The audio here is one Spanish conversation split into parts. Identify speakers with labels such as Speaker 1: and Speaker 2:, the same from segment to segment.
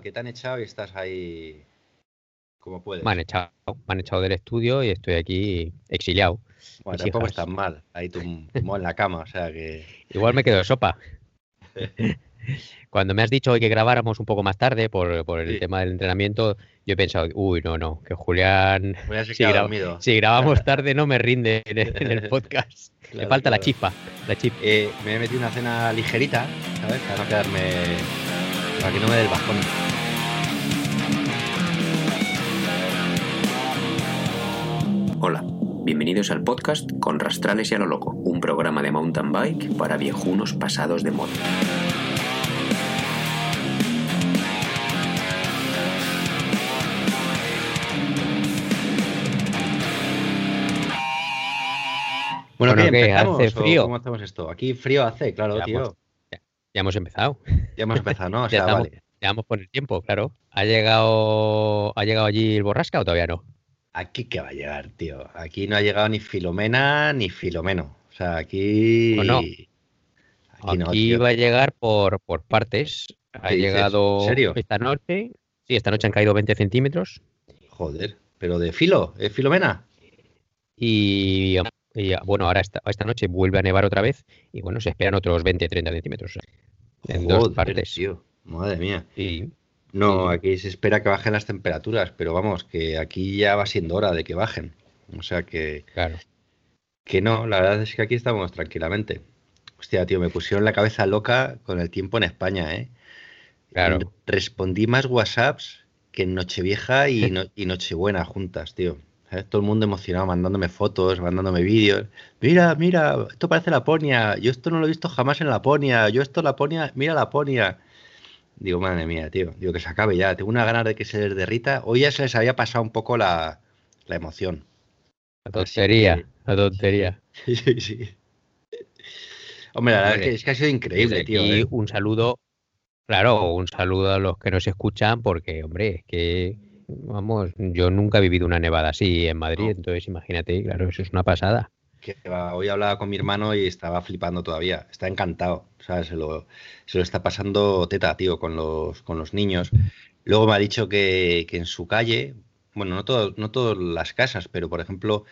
Speaker 1: que te han echado y estás ahí como puedes.
Speaker 2: Me han echado, me han echado del estudio y estoy aquí exiliado.
Speaker 1: Bueno, tampoco estás mal. Ahí tú tumbado en la cama, o sea que.
Speaker 2: Igual me quedo de sopa. Cuando me has dicho hoy que grabáramos un poco más tarde por, por el
Speaker 1: Sí.
Speaker 2: tema del entrenamiento, yo he pensado, uy, no, no, que Julián,
Speaker 1: Voy a se
Speaker 2: Sí,
Speaker 1: queda
Speaker 2: graba-
Speaker 1: dormido.
Speaker 2: si grabamos tarde no me rinde en el, en el podcast. Le
Speaker 1: Claro,
Speaker 2: falta la chispa, la chispa.
Speaker 1: Eh, me he metido una cena ligerita, ¿sabes? Para no quedarme. Para que no me dé el bajón.
Speaker 3: Hola, bienvenidos al podcast con Rastrales y a lo Loco, un programa de mountain bike para viejunos pasados de moda.
Speaker 1: Bueno,
Speaker 2: Bueno,
Speaker 1: ¿qué?
Speaker 2: ¿qué?
Speaker 1: ¿Empezamos
Speaker 2: ¿Hace frío?
Speaker 1: ¿Cómo hacemos esto? Aquí frío hace, claro,
Speaker 2: Ya,
Speaker 1: tío.
Speaker 2: pues, Ya hemos empezado.
Speaker 1: Ya hemos empezado, ¿no? O
Speaker 2: Ya
Speaker 1: sea,
Speaker 2: estamos,
Speaker 1: vale.
Speaker 2: ya vamos por el tiempo, claro. ¿Ha llegado, ¿Ha llegado allí el borrasca o todavía no?
Speaker 1: Aquí que va a llegar, tío. Aquí no ha llegado ni Filomena ni Filomeno. O sea, aquí.
Speaker 2: No, no.
Speaker 1: Aquí
Speaker 2: Aquí
Speaker 1: no,
Speaker 2: va a llegar por, por partes. Ha llegado
Speaker 1: ¿En serio?
Speaker 2: esta noche. Sí, esta noche han caído 20 centímetros.
Speaker 1: Joder, pero de filo, ¿es Filomena?
Speaker 2: Y, y, bueno, ahora esta, esta noche vuelve a nevar otra vez. Y bueno, se esperan otros 20-30 centímetros. En dos
Speaker 1: Joder,
Speaker 2: partes.
Speaker 1: tío. Madre mía. No, aquí se espera que bajen las temperaturas, pero vamos, que aquí ya va siendo hora de que bajen. O sea que,
Speaker 2: claro.
Speaker 1: que no, la verdad es que aquí estamos tranquilamente. Hostia, tío, me pusieron la cabeza loca con el tiempo en España, ¿eh?
Speaker 2: Claro.
Speaker 1: Respondí más WhatsApps que en Nochevieja y, no- y Nochebuena juntas, tío. ¿Sabes? Todo el mundo emocionado, mandándome fotos, mandándome vídeos. Mira, mira, esto parece Laponia. Yo esto no lo he visto jamás en Laponia. Yo esto Laponia, mira Laponia. Digo, madre mía, tío. Digo, que se acabe ya. Tengo una ganas de que se les derrita. Hoy ya se les había pasado un poco la, la emoción.
Speaker 2: La tontería,
Speaker 1: que-
Speaker 2: la tontería.
Speaker 1: Sí, sí, sí. Hombre, la verdad es que, es que ha sido increíble, tío. ¿eh?
Speaker 2: un saludo, claro, un saludo a los que nos escuchan, porque, hombre, es que, vamos, yo nunca he vivido una nevada así en Madrid,
Speaker 1: No.
Speaker 2: entonces imagínate, claro, eso es una pasada.
Speaker 1: Que va, hoy hablaba con mi hermano y estaba flipando todavía. Está encantado. O sea, se lo, se lo está pasando teta, tío, con los, con los niños. Luego me ha dicho que, que en su calle, bueno, no, todo, no todas las casas, pero por ejemplo,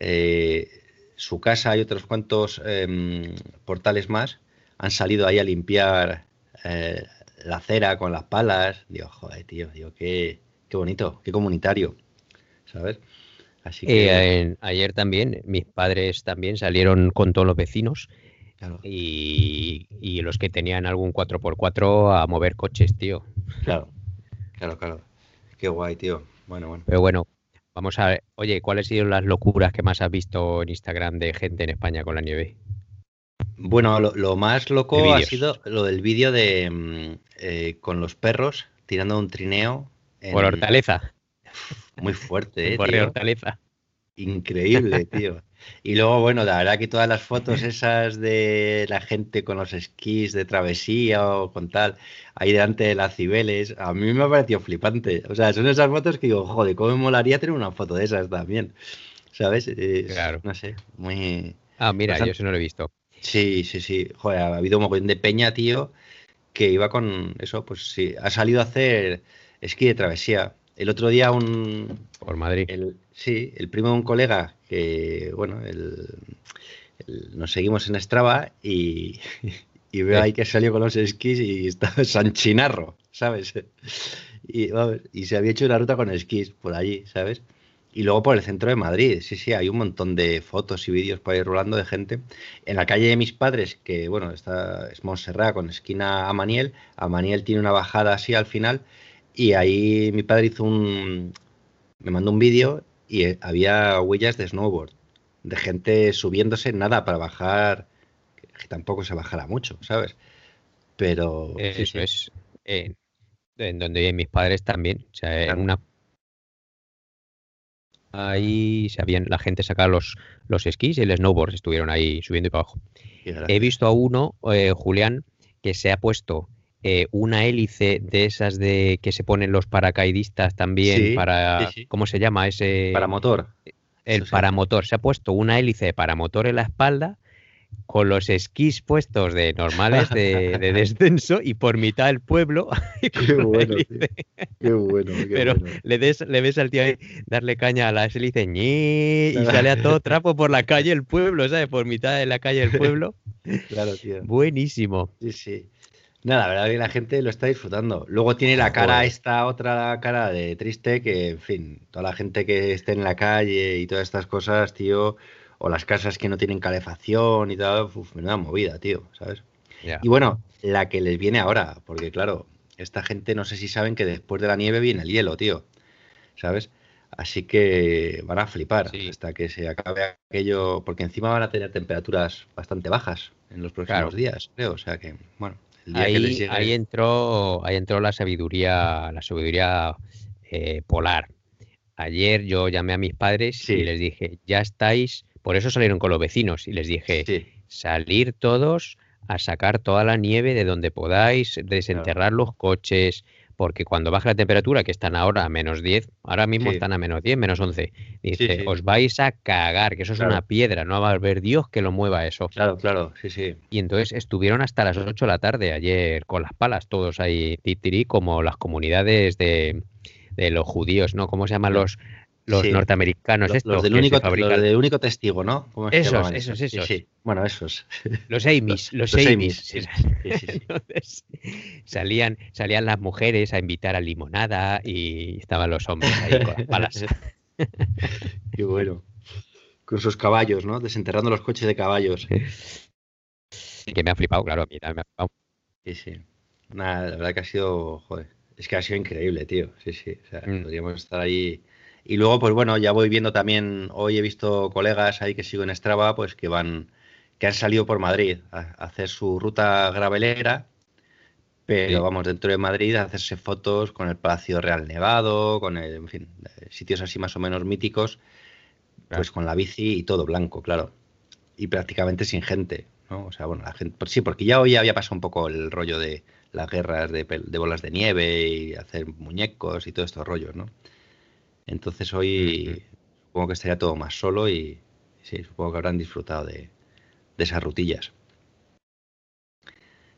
Speaker 1: eh, su casa y otros cuantos em, portales más han salido ahí a limpiar eh, la acera con las palas. Digo, joder, tío, digo, qué, qué bonito, qué comunitario, ¿sabes? Así que,
Speaker 2: Eh, ayer también, mis padres también salieron con todos los vecinos
Speaker 1: claro,
Speaker 2: y, y los que tenían algún 4x4 a mover coches, tío.
Speaker 1: Claro, claro, claro. Qué guay, tío. Bueno, bueno.
Speaker 2: Pero bueno, vamos a ver, oye, ¿cuáles han sido las locuras que más has visto en Instagram de gente en España con la nieve?
Speaker 1: Bueno, lo, lo más loco ha sido lo del vídeo de mm, eh, con los perros tirando un trineo. En-
Speaker 2: Por Hortaleza,
Speaker 1: Muy fuerte, eh,
Speaker 2: por
Speaker 1: tío.
Speaker 2: Hortaleza.
Speaker 1: Increíble, tío. Y luego, bueno, la verdad que todas las fotos esas de la gente con los esquís de travesía o con tal, ahí delante de las Cibeles, a mí me ha parecido flipante. O sea, son esas fotos que digo, joder, cómo me molaría tener una foto de esas también. ¿Sabes? Es,
Speaker 2: Claro.
Speaker 1: No sé, muy...
Speaker 2: Ah, mira,
Speaker 1: Bastante-
Speaker 2: yo eso no lo he visto.
Speaker 1: Sí, sí, sí. Joder, ha habido un montón de peña, tío, que iba con eso, pues sí, ha salido a hacer esquí de travesía. El otro día un,
Speaker 2: Por Madrid.
Speaker 1: el, sí, el primo de un colega que, bueno, el, el- nos seguimos en Strava y, y veo ahí que salió con los esquís y está San Chinarro, ¿sabes? Y, vamos, y se había hecho una ruta con esquís por allí, ¿sabes? Y luego por el centro de Madrid, sí, sí, hay un montón de fotos y vídeos por ahí rolando de gente. En la calle de mis padres, que bueno, está, es Montserrat con esquina a Maniel, a Maniel tiene una bajada así al final, y ahí mi padre hizo un, me mandó un vídeo y eh, había huellas de snowboard, de gente subiéndose, nada, para bajar, que tampoco se bajara mucho, ¿sabes? Pero
Speaker 2: Eso
Speaker 1: sí,
Speaker 2: es. eh, en donde viven mis padres también. O sea, en una. Ahí se habían, la gente sacaba los, los esquís y el snowboard estuvieron ahí subiendo y para abajo. He visto a uno, eh, Julián, que se ha puesto eh, una hélice de esas de que se ponen los paracaidistas también
Speaker 1: Sí,
Speaker 2: para.
Speaker 1: sí, sí.
Speaker 2: ¿Cómo se llama ese?
Speaker 1: para motor.
Speaker 2: el paramotor. Se ha puesto una hélice de paramotor en la espalda con los esquís puestos de normales de, descenso y por mitad del pueblo.
Speaker 1: Qué bueno, qué bueno.
Speaker 2: Pero Le, le ves al tío ahí darle caña a la S y sale a todo trapo por la calle el pueblo, ¿sabes? Por mitad de la calle del pueblo.
Speaker 1: claro, tío.
Speaker 2: Buenísimo.
Speaker 1: Sí, sí. Nada, la verdad que la gente lo está disfrutando. Luego tiene la cara, esta otra cara de triste, que, en fin, toda la gente que esté en la calle y todas estas cosas, tío, o las casas que no tienen calefacción y tal, uf, menuda movida, tío, ¿sabes? Y bueno, la que les viene ahora, porque claro, esta gente no sé si saben que después de la nieve viene el hielo, tío, ¿sabes? Así que van a flipar hasta que se acabe aquello, porque encima van a tener temperaturas bastante bajas en los próximos días, creo, o sea que, bueno
Speaker 2: ahí, entró, ahí entró la sabiduría, la sabiduría eh, polar. Ayer yo llamé a mis padres y les dije, ya estáis, por eso salieron con los vecinos y les dije, salir todos a sacar toda la nieve de donde podáis, desenterrar los coches, porque cuando baja la temperatura, que están ahora a menos 10, ahora mismo están a menos 10, menos 11, dice, os vais a cagar, que eso es una piedra, no va a haber Dios que lo mueva eso.
Speaker 1: Claro, claro, sí, sí.
Speaker 2: Y entonces estuvieron hasta las 8 de la tarde ayer con las palas, todos ahí, titirí, como las comunidades de, de los judíos, ¿no? ¿Cómo se llaman los los norteamericanos
Speaker 1: los,
Speaker 2: estos
Speaker 1: los del, único, del único testigo, ¿no?
Speaker 2: esos, esos, esos.
Speaker 1: Sí, Bueno, esos.
Speaker 2: Los Amis, los, Amis. salían, salían las mujeres a invitar a limonada y estaban los hombres ahí con las palas.
Speaker 1: Qué bueno. Con sus caballos, ¿no? Desenterrando los coches de caballos.
Speaker 2: Que me ha flipado, claro, a mí también me ha flipado.
Speaker 1: Sí, sí. Nada, la verdad que ha sido, joder, es que ha sido increíble, tío. Sí, sí. O sea, mm. podríamos estar ahí y luego, pues bueno, ya voy viendo también, hoy he visto colegas ahí que sigo en Strava, pues que van, que han salido por Madrid a, hacer su ruta gravelera, pero vamos, dentro de Madrid a hacerse fotos con el Palacio Real Nevado, con el, en fin, sitios así más o menos míticos, pues con la bici y todo blanco, claro. Y prácticamente sin gente, ¿no? O sea, bueno, la gente, pues sí, porque ya hoy había pasado un poco el rollo de las guerras de, de bolas de nieve y hacer muñecos y todos estos rollos, ¿no? Entonces hoy supongo que estaría todo más solo y sí, supongo que habrán disfrutado de, esas rutillas.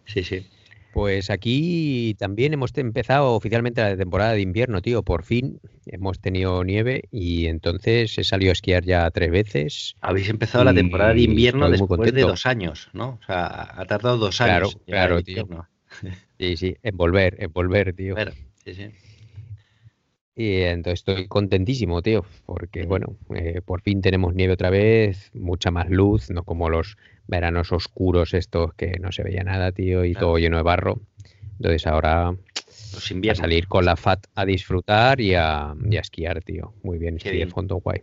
Speaker 1: Sí, sí.
Speaker 2: Pues aquí también hemos empezado oficialmente la temporada de invierno, tío. Por fin hemos tenido nieve y entonces he salido a esquiar ya tres veces.
Speaker 1: Habéis empezado la temporada de invierno después de dos años, ¿no? O sea, ha tardado dos años.
Speaker 2: Claro, claro, tío. Sí, sí, en volver, en volver, tío. sí, sí. Y entonces estoy contentísimo, tío, porque bueno, eh, por fin tenemos nieve otra vez, mucha más luz, no como los veranos oscuros estos que no se veía nada, tío, y todo lleno de barro. Entonces ahora a salir con la FAT a disfrutar y a, esquiar, tío. Muy bien, estoy de fondo guay.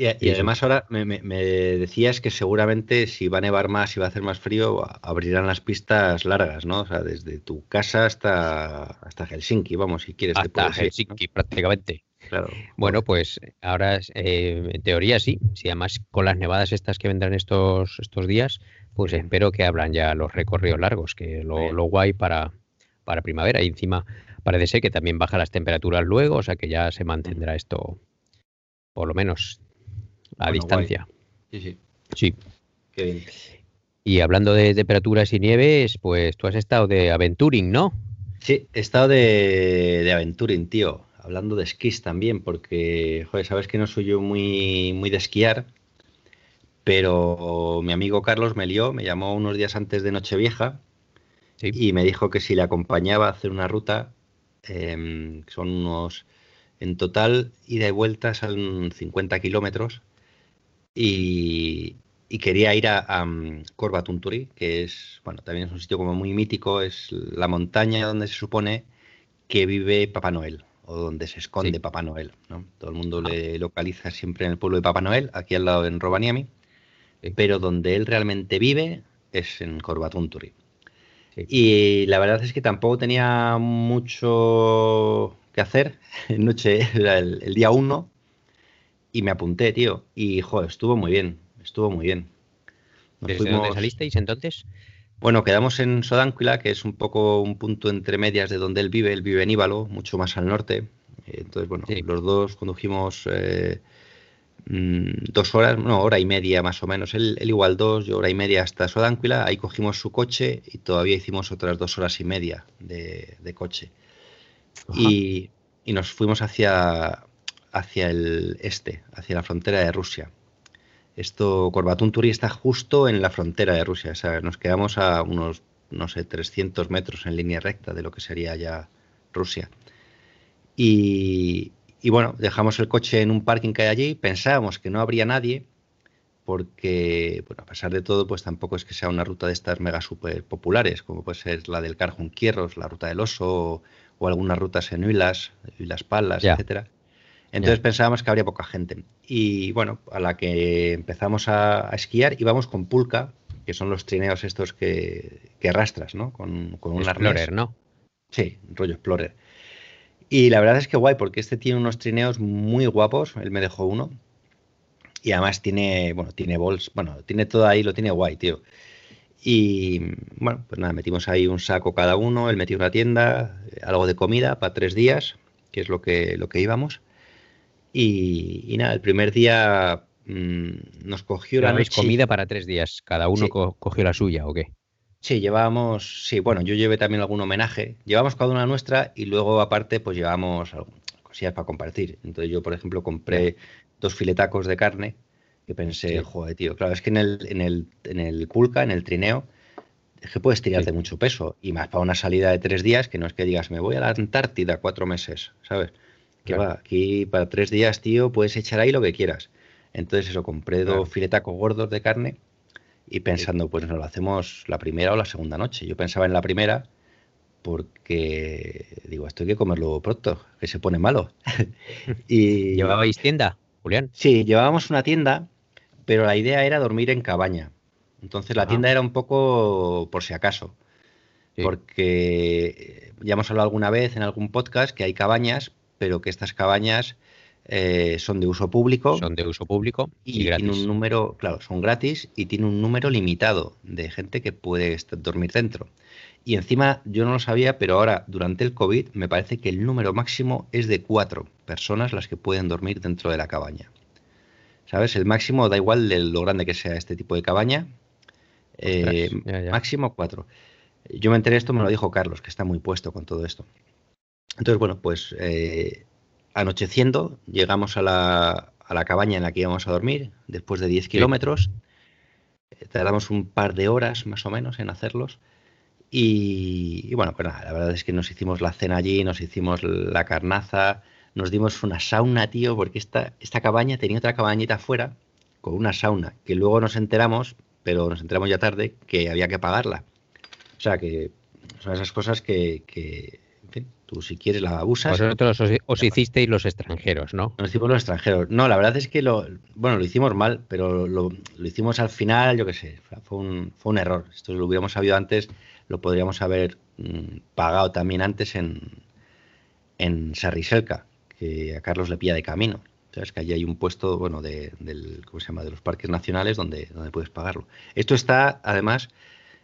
Speaker 1: Y, además ahora me, decías que seguramente si va a nevar más y va a hacer más frío, abrirán las pistas largas, ¿no? O sea, desde tu casa hasta, hasta Helsinki, vamos, si quieres.
Speaker 2: Hasta Helsinki, prácticamente. Claro. Bueno, pues ahora eh, en teoría sí. Si además con las nevadas estas que vendrán estos, estos días, pues espero que abran ya los recorridos largos, que lo, lo guay para, para primavera. Y encima parece ser que también baja las temperaturas luego, o sea que ya se mantendrá esto por lo menos a distancia.
Speaker 1: Sí, sí.
Speaker 2: Sí.
Speaker 1: Qué bien.
Speaker 2: Y hablando de temperaturas y nieves, pues tú has estado de aventuring, ¿no?
Speaker 1: Sí, he estado de, de aventuring, tío. Hablando de esquís también, porque, joder, sabes que no soy yo muy, muy de esquiar, pero mi amigo Carlos me lió, me llamó unos días antes de Nochevieja y me dijo que si le acompañaba a hacer una ruta, em, que son unos, en total, ida y vuelta, son 50 kilómetros, y, quería ir a, a mm, Tunturi, que es, bueno, también es un sitio como muy mítico, es la montaña donde se supone que vive Papá Noel o donde se esconde Papá Noel, ¿no? Todo el mundo ah. le localiza siempre en el pueblo de Papá Noel, aquí al lado en Rovaniemi, pero donde él realmente vive es en Corvatunturi. Y la verdad es que tampoco tenía mucho que hacer en noche, el, el día uno, y me apunté, tío. Y, joder, estuvo muy bien. Estuvo muy bien.
Speaker 2: ¿Desde dónde salisteis entonces?
Speaker 1: Bueno, quedamos en Sodánquila, que es un poco un punto entre medias de donde él vive. Él vive en Íbalo, mucho más al norte. Entonces, bueno, los dos condujimos eh, mm, dos horas, no, hora y media más o menos. Él, igual dos, yo hora y media hasta Sodánquila. Ahí cogimos su coche y todavía hicimos otras dos horas y media de, coche. Y, y, nos fuimos hacia, hacia el este, hacia la frontera de Rusia. Esto, Corbatún Turi está justo en la frontera de Rusia. O sea, nos quedamos a unos, no sé, 300 metros en línea recta de lo que sería ya Rusia. Y, bueno, dejamos el coche en un parking que hay allí. Pensábamos que no habría nadie, porque, bueno, a pesar de todo, pues tampoco es que sea una ruta de estas mega super populares, como puede ser la del Carjunquierros, la ruta del Oso, o, algunas rutas en Huilas, Huilas Palas, etcétera. Entonces pensábamos que habría poca gente. Y bueno, a la que empezamos a, esquiar íbamos con pulca, que son los trineos estos que, arrastras, ¿no? Con, con un
Speaker 2: Explorer, ¿no?
Speaker 1: Sí, rollo Explorer. Y la verdad es que guay, porque este tiene unos trineos muy guapos. Él me dejó uno. Y además tiene, bueno, tiene bols, bueno, tiene todo ahí, lo tiene guay, tío. Y bueno, pues nada, metimos ahí un saco cada uno, él metió una tienda, algo de comida para tres días, que es lo que, lo que íbamos. Y, nada, el primer día mm, nos cogió la
Speaker 2: noche. comida para tres días? ¿Cada uno cogió la suya o qué?
Speaker 1: Sí, llevábamos, sí, bueno, yo llevé también algún homenaje. Llevamos cada una nuestra y luego aparte pues llevamos cosillas para compartir. Entonces yo, por ejemplo, compré dos filetacos de carne que pensé, joder, tío, claro, es que en el, en el, en el pulca, en el trineo, es que puedes tirarte mucho peso. Y más para una salida de tres días, que no es que digas, me voy a la Antártida cuatro meses, ¿sabes? Que va, aquí para tres días, tío, puedes echar ahí lo que quieras. Entonces eso, compré dos filetacos gordos de carne y pensando, pues nos lo hacemos la primera o la segunda noche. Yo pensaba en la primera porque digo, esto hay que comerlo pronto, que se pone malo.
Speaker 2: y ¿Llevabais tienda, Julián?
Speaker 1: Sí, llevábamos una tienda, pero la idea era dormir en cabaña. Entonces la tienda era un poco por si acaso. Porque ya hemos hablado alguna vez en algún podcast que hay cabañas, pero que estas cabañas eh, son de uso público.
Speaker 2: Son de uso público
Speaker 1: y, tienen un número, claro, son gratis y tiene un número limitado de gente que puede dormir dentro. Y encima yo no lo sabía, pero ahora durante el COVID me parece que el número máximo es de cuatro personas las que pueden dormir dentro de la cabaña. ¿Sabes? El máximo da igual de lo grande que sea este tipo de cabaña. Eh, máximo cuatro. Yo me enteré esto, me lo dijo Carlos, que está muy puesto con todo esto. Entonces, bueno, pues eh, anocheciendo llegamos a la, a la, cabaña en la que íbamos a dormir, después de 10 kilómetros. Eh, tardamos un par de horas más o menos en hacerlos. Y, bueno, pues nada, la verdad es que nos hicimos la cena allí, nos hicimos la carnaza, nos dimos una sauna, tío, porque esta, esta cabaña tenía otra cabañita afuera con una sauna, que luego nos enteramos, pero nos enteramos ya tarde, que había que pagarla. O sea que son esas cosas que, Tú si quieres la usas.
Speaker 2: Vosotros os, hicisteis los extranjeros, ¿no?
Speaker 1: Nos hicimos los extranjeros. No, la verdad es que lo, bueno, lo hicimos mal, pero lo, hicimos al final, yo qué sé, fue un, fue un error. Esto lo hubiéramos sabido antes, lo podríamos haber mm, pagado también antes en, en Sarriselca, que a Carlos le pilla de camino. Sabes que allí hay un puesto, bueno, de, del, ¿cómo se llama? de los parques nacionales donde, donde puedes pagarlo. Esto está, además,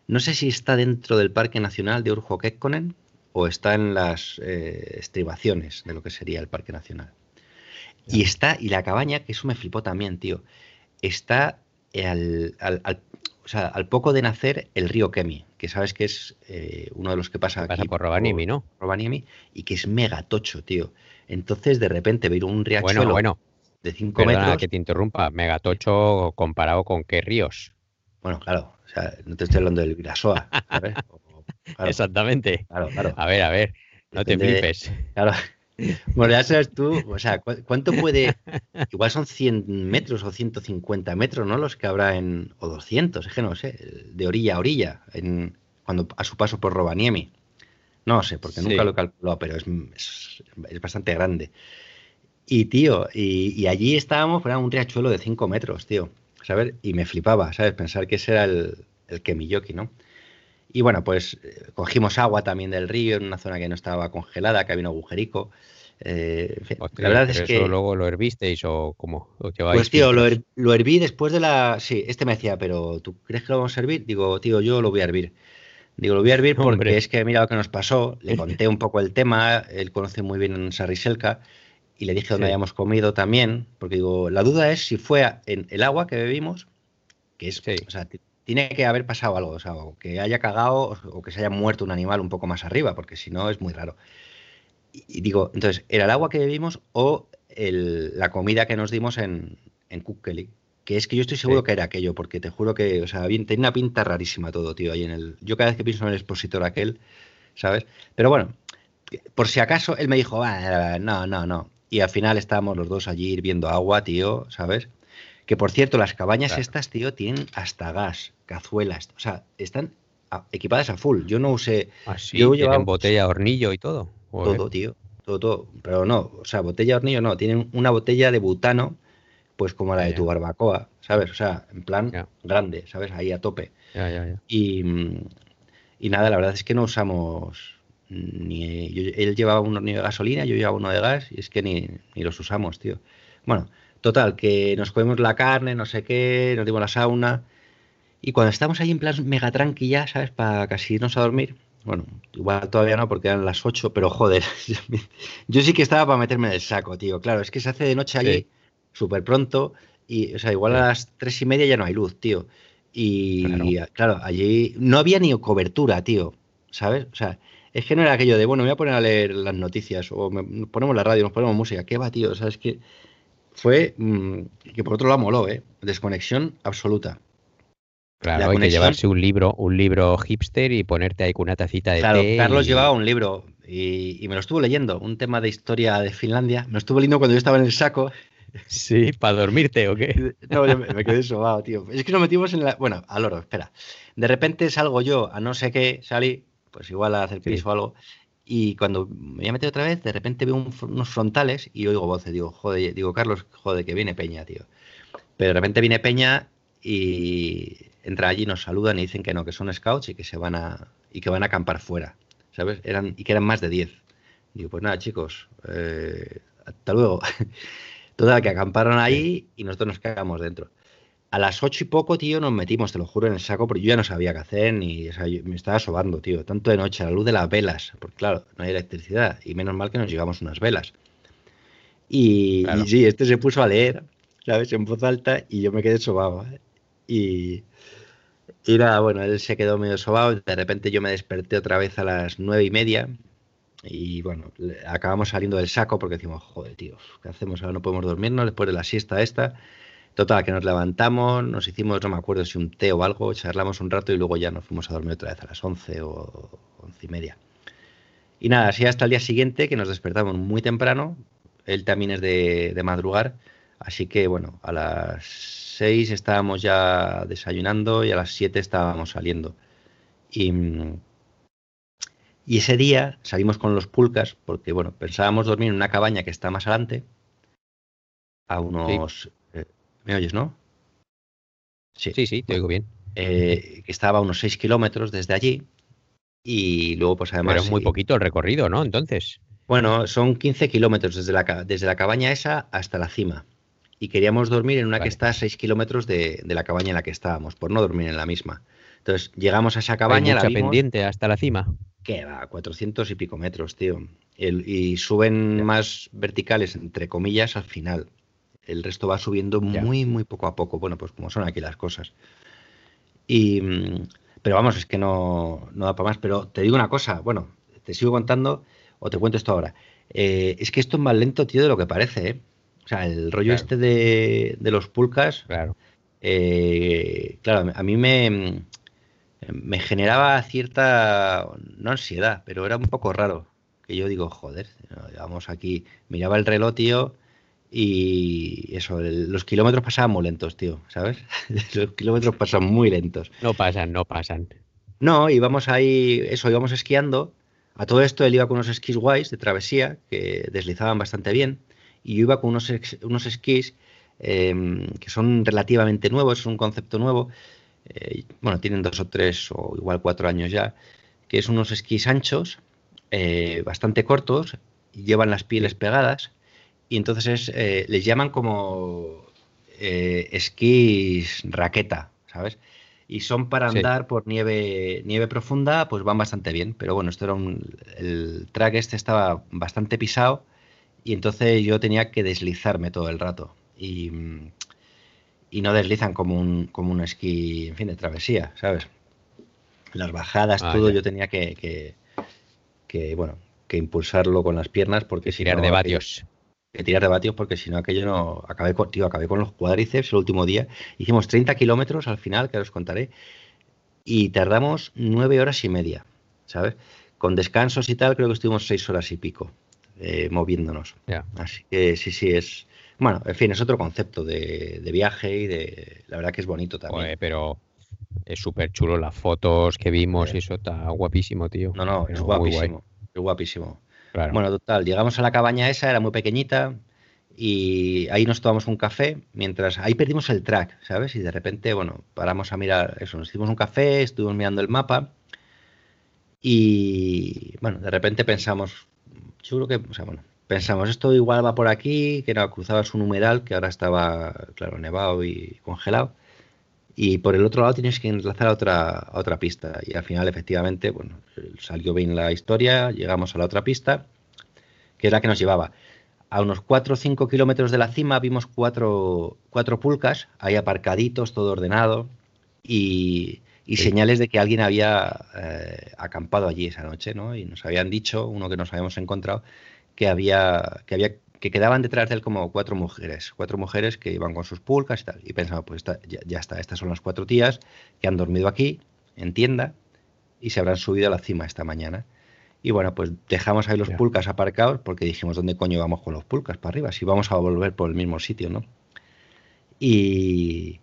Speaker 1: no sé si está dentro del Parque Nacional de Urjo Kekkonen, o está en las eh, estribaciones de lo que sería el Parque Nacional. Y está, y la cabaña, que eso me flipó también, tío, está al, poco de nacer el río Kemi, que sabes que es eh, uno de los que pasa,
Speaker 2: pasa por Rovaniemi, ¿no?
Speaker 1: Rovaniemi, y que es mega tocho, tío. Entonces, de repente, ver un riachuelo
Speaker 2: bueno, bueno.
Speaker 1: de 5 metros...
Speaker 2: que te interrumpa, megatocho comparado con qué ríos.
Speaker 1: Bueno, claro, o sea, no te estoy hablando del Virasoa, ¿sabes?
Speaker 2: Exactamente. A ver, a ver, no te flipes.
Speaker 1: Claro. Bueno, ya sabes tú, o sea, ¿cuánto puede? Igual son 100 metros o 150 metros, ¿no? Los que habrá en. o 200, es que no sé, de orilla a orilla, en, cuando a su paso por Rovaniemi. No sé, porque nunca lo he calculado, pero es, es, bastante grande. Y, tío, y, allí estábamos, era un riachuelo de 5 metros, tío, ¿sabes? Y me flipaba, ¿sabes? Pensar que ese era el, el Kemiyoki, ¿no? Y bueno, pues eh, cogimos agua también del río en una zona que no estaba congelada, que había un agujerico. Eh,
Speaker 2: la verdad es que. luego lo hervisteis o cómo?
Speaker 1: pues tío, lo, lo, herví después de la. Sí, este me decía, pero ¿tú crees que lo vamos a hervir? Digo, tío, yo lo voy a hervir. Digo, lo voy a hervir porque es que mira lo que nos pasó. Le conté un poco el tema. Él conoce muy bien Sarriselka. y le dije dónde habíamos comido también, porque digo, la duda es si fue en el agua que bebimos, que es, o sea, tiene que haber pasado algo, o sea, o que haya cagado o que se haya muerto un animal un poco más arriba, porque si no es muy raro. Y, digo, entonces, ¿era el agua que bebimos o la comida que nos dimos en, en Kelly? Que es que yo estoy seguro que era aquello, porque te juro que, o sea, bien, tenía una pinta rarísima todo, tío, ahí en el. Yo cada vez que pienso en el expositor aquel, ¿sabes? Pero bueno, por si acaso, él me dijo, no, no, no. Y al final estábamos los dos allí hirviendo agua, tío, ¿sabes? Que por cierto, las cabañas estas, tío, tienen hasta gas, cazuelas, o sea, están equipadas a full. Yo no usé.
Speaker 2: Ah, yo llevaba botella, hornillo y todo.
Speaker 1: Todo, tío. Todo, todo. Pero no, o sea, botella, hornillo no. Tienen una botella de butano, pues como la de tu barbacoa, ¿sabes? O sea, en plan grande, ¿sabes? Ahí a tope. y, y nada, la verdad es que no usamos ni él llevaba un hornillo de gasolina, yo llevaba uno de gas y es que ni, los usamos, tío. Bueno, total, que nos comemos la carne, no sé qué, nos dimos la sauna y cuando estamos ahí en plan mega tranquila, ¿sabes? Para casi irnos a dormir, bueno, igual todavía no porque eran las 8, pero joder, yo sí que estaba para meterme en el saco, tío. Claro, es que se hace de noche allí súper pronto y, o sea, igual a las tres y media ya no hay luz, tío. Y claro, allí no había ni cobertura, tío, ¿sabes? O sea, es que no era aquello de, bueno, me voy a poner a leer las noticias o ponemos la radio, nos ponemos música. ¿Qué va, tío? O sea, es que fue mm, que por otro lado moló, ¿eh? Desconexión absoluta.
Speaker 2: Claro, hay que llevarse un libro, un libro hipster y ponerte ahí con una tacita de claro,
Speaker 1: Carlos llevaba un libro y, me lo estuvo leyendo, un tema de historia de Finlandia. Me lo estuvo leyendo cuando yo estaba en el saco.
Speaker 2: Sí, para dormirte o qué.
Speaker 1: No, me, me quedé sobado, tío. Es que nos metimos en la. Bueno, al oro, espera. De repente salgo yo a no sé qué, salí, pues igual a hacer piso o algo. Y cuando me voy a meter otra vez, de repente veo unos frontales y oigo voces. Digo, joder, digo, Carlos, joder, que viene Peña, tío. Pero de repente viene Peña y entra allí, nos saludan y dicen que no, que son scouts y que se van a y que van a acampar fuera, ¿sabes? Eran y que eran más de 10. Digo, pues nada, chicos, eh, hasta luego. Toda que acamparon ahí y nosotros nos quedamos dentro a las ocho y poco, tío, nos metimos, te lo juro, en el saco, porque yo ya no sabía qué hacer, ni, o sea, me estaba sobando, tío, tanto de noche, a la luz de las velas, porque claro, no hay electricidad, y menos mal que nos llevamos unas velas. Y, sí, este se puso a leer, ¿sabes? En voz alta, y yo me quedé sobado. ¿eh? Y, y nada, bueno, él se quedó medio sobado, de repente yo me desperté otra vez a las nueve y media, y bueno, acabamos saliendo del saco porque decimos, joder, tío, ¿qué hacemos? Ahora no podemos dormirnos después de la siesta esta. Total, que nos levantamos, nos hicimos, no me acuerdo si un té o algo, charlamos un rato y luego ya nos fuimos a dormir otra vez a las 11 o 11 y media. Y nada, así hasta el día siguiente que nos despertamos muy temprano, él también es de, de madrugar, así que bueno, a las 6 estábamos ya desayunando y a las 7 estábamos saliendo. Y, y ese día salimos con los pulcas porque bueno, pensábamos dormir en una cabaña que está más adelante, a unos... ¿Me oyes, no?
Speaker 2: Sí, sí, sí te oigo bien.
Speaker 1: Eh, que estaba a unos 6 kilómetros desde allí. Y luego, pues además.
Speaker 2: Pero es muy poquito el recorrido, ¿no? Entonces.
Speaker 1: Bueno, son 15 kilómetros desde la, desde la cabaña esa hasta la cima. Y queríamos dormir en una que está a 6 kilómetros de, la cabaña en la que estábamos, por no dormir en la misma. Entonces, llegamos a esa cabaña.
Speaker 2: Hay mucha pendiente hasta la cima.
Speaker 1: Que va, 400 y pico metros, tío. y suben más verticales, entre comillas, al final el resto va subiendo muy, muy poco a poco. Bueno, pues como son aquí las cosas. Y, mm, pero vamos, es que no, no da para más. Pero te digo una cosa, bueno, te sigo contando o te cuento esto ahora. Eh, es que esto es más lento, tío, de lo que parece, ¿eh? O sea, el rollo este de, los pulcas.
Speaker 2: Claro.
Speaker 1: Eh, claro, a mí me, me generaba cierta, no ansiedad, pero era un poco raro. Que yo digo, joder, vamos aquí, miraba el reloj, tío, y eso, los kilómetros pasaban muy lentos, tío, ¿sabes? los kilómetros pasan muy lentos.
Speaker 2: No pasan, no pasan.
Speaker 1: No, íbamos ahí, eso, íbamos esquiando. A todo esto él iba con unos esquís guays de travesía que deslizaban bastante bien. Y yo iba con unos, unos esquís em, que son relativamente nuevos, es un concepto nuevo. Eh, bueno, tienen dos o tres o igual cuatro años ya. Que es unos esquís anchos, eh, bastante cortos, y llevan las pieles pegadas y entonces eh, les llaman como eh, esquís raqueta, ¿sabes? Y son para andar por nieve, nieve profunda, pues van bastante bien. Pero bueno, esto era un, el track este estaba bastante pisado y entonces yo tenía que deslizarme todo el rato. Y, y no deslizan como un, como un esquí, en fin, de travesía, ¿sabes? Las bajadas, ah, todo, yo tenía que, que, bueno, que impulsarlo con las piernas porque
Speaker 2: si tirar de vatios.
Speaker 1: Que, tirar de vatios porque si no aquello no... Acabé con, tío, acabé con los cuádriceps el último día. Hicimos 30 kilómetros al final, que os contaré, y tardamos nueve horas y media, ¿sabes? Con descansos y tal, creo que estuvimos seis horas y pico eh, moviéndonos. Así que sí, sí, es... Bueno, en fin, es otro concepto de, viaje y de... La verdad que es bonito también.
Speaker 2: pero es súper chulo las fotos que vimos y eso está guapísimo, tío.
Speaker 1: No, no, es guapísimo. Es guapísimo. Bueno, total, llegamos a la cabaña esa, era muy pequeñita y ahí nos tomamos un café mientras ahí perdimos el track, ¿sabes? Y de repente, bueno, paramos a mirar eso, nos hicimos un café, estuvimos mirando el mapa y bueno, de repente pensamos, yo que, o sea, bueno, pensamos, esto igual va por aquí, que era, cruzabas un humedal que ahora estaba, claro, nevado y congelado. Y por el otro lado tienes que enlazar a otra, otra pista. Y al final, efectivamente, bueno, salió bien la historia, llegamos a la otra pista, que es la que nos llevaba. A unos 4 o 5 kilómetros de la cima vimos cuatro, cuatro pulcas, ahí aparcaditos, todo ordenado, y, y señales de que alguien había eh, acampado allí esa noche, ¿no? Y nos habían dicho, uno que nos habíamos encontrado, que había, que había que quedaban detrás de él como cuatro mujeres, cuatro mujeres que iban con sus pulcas y tal. Y pensaba, pues ya, está, estas son las cuatro tías que han dormido aquí, en tienda, y se habrán subido a la cima esta mañana. Y bueno, pues dejamos ahí los pulcas aparcados porque dijimos, ¿dónde coño vamos con los pulcas para arriba? Si vamos a volver por el mismo sitio, ¿no? Y,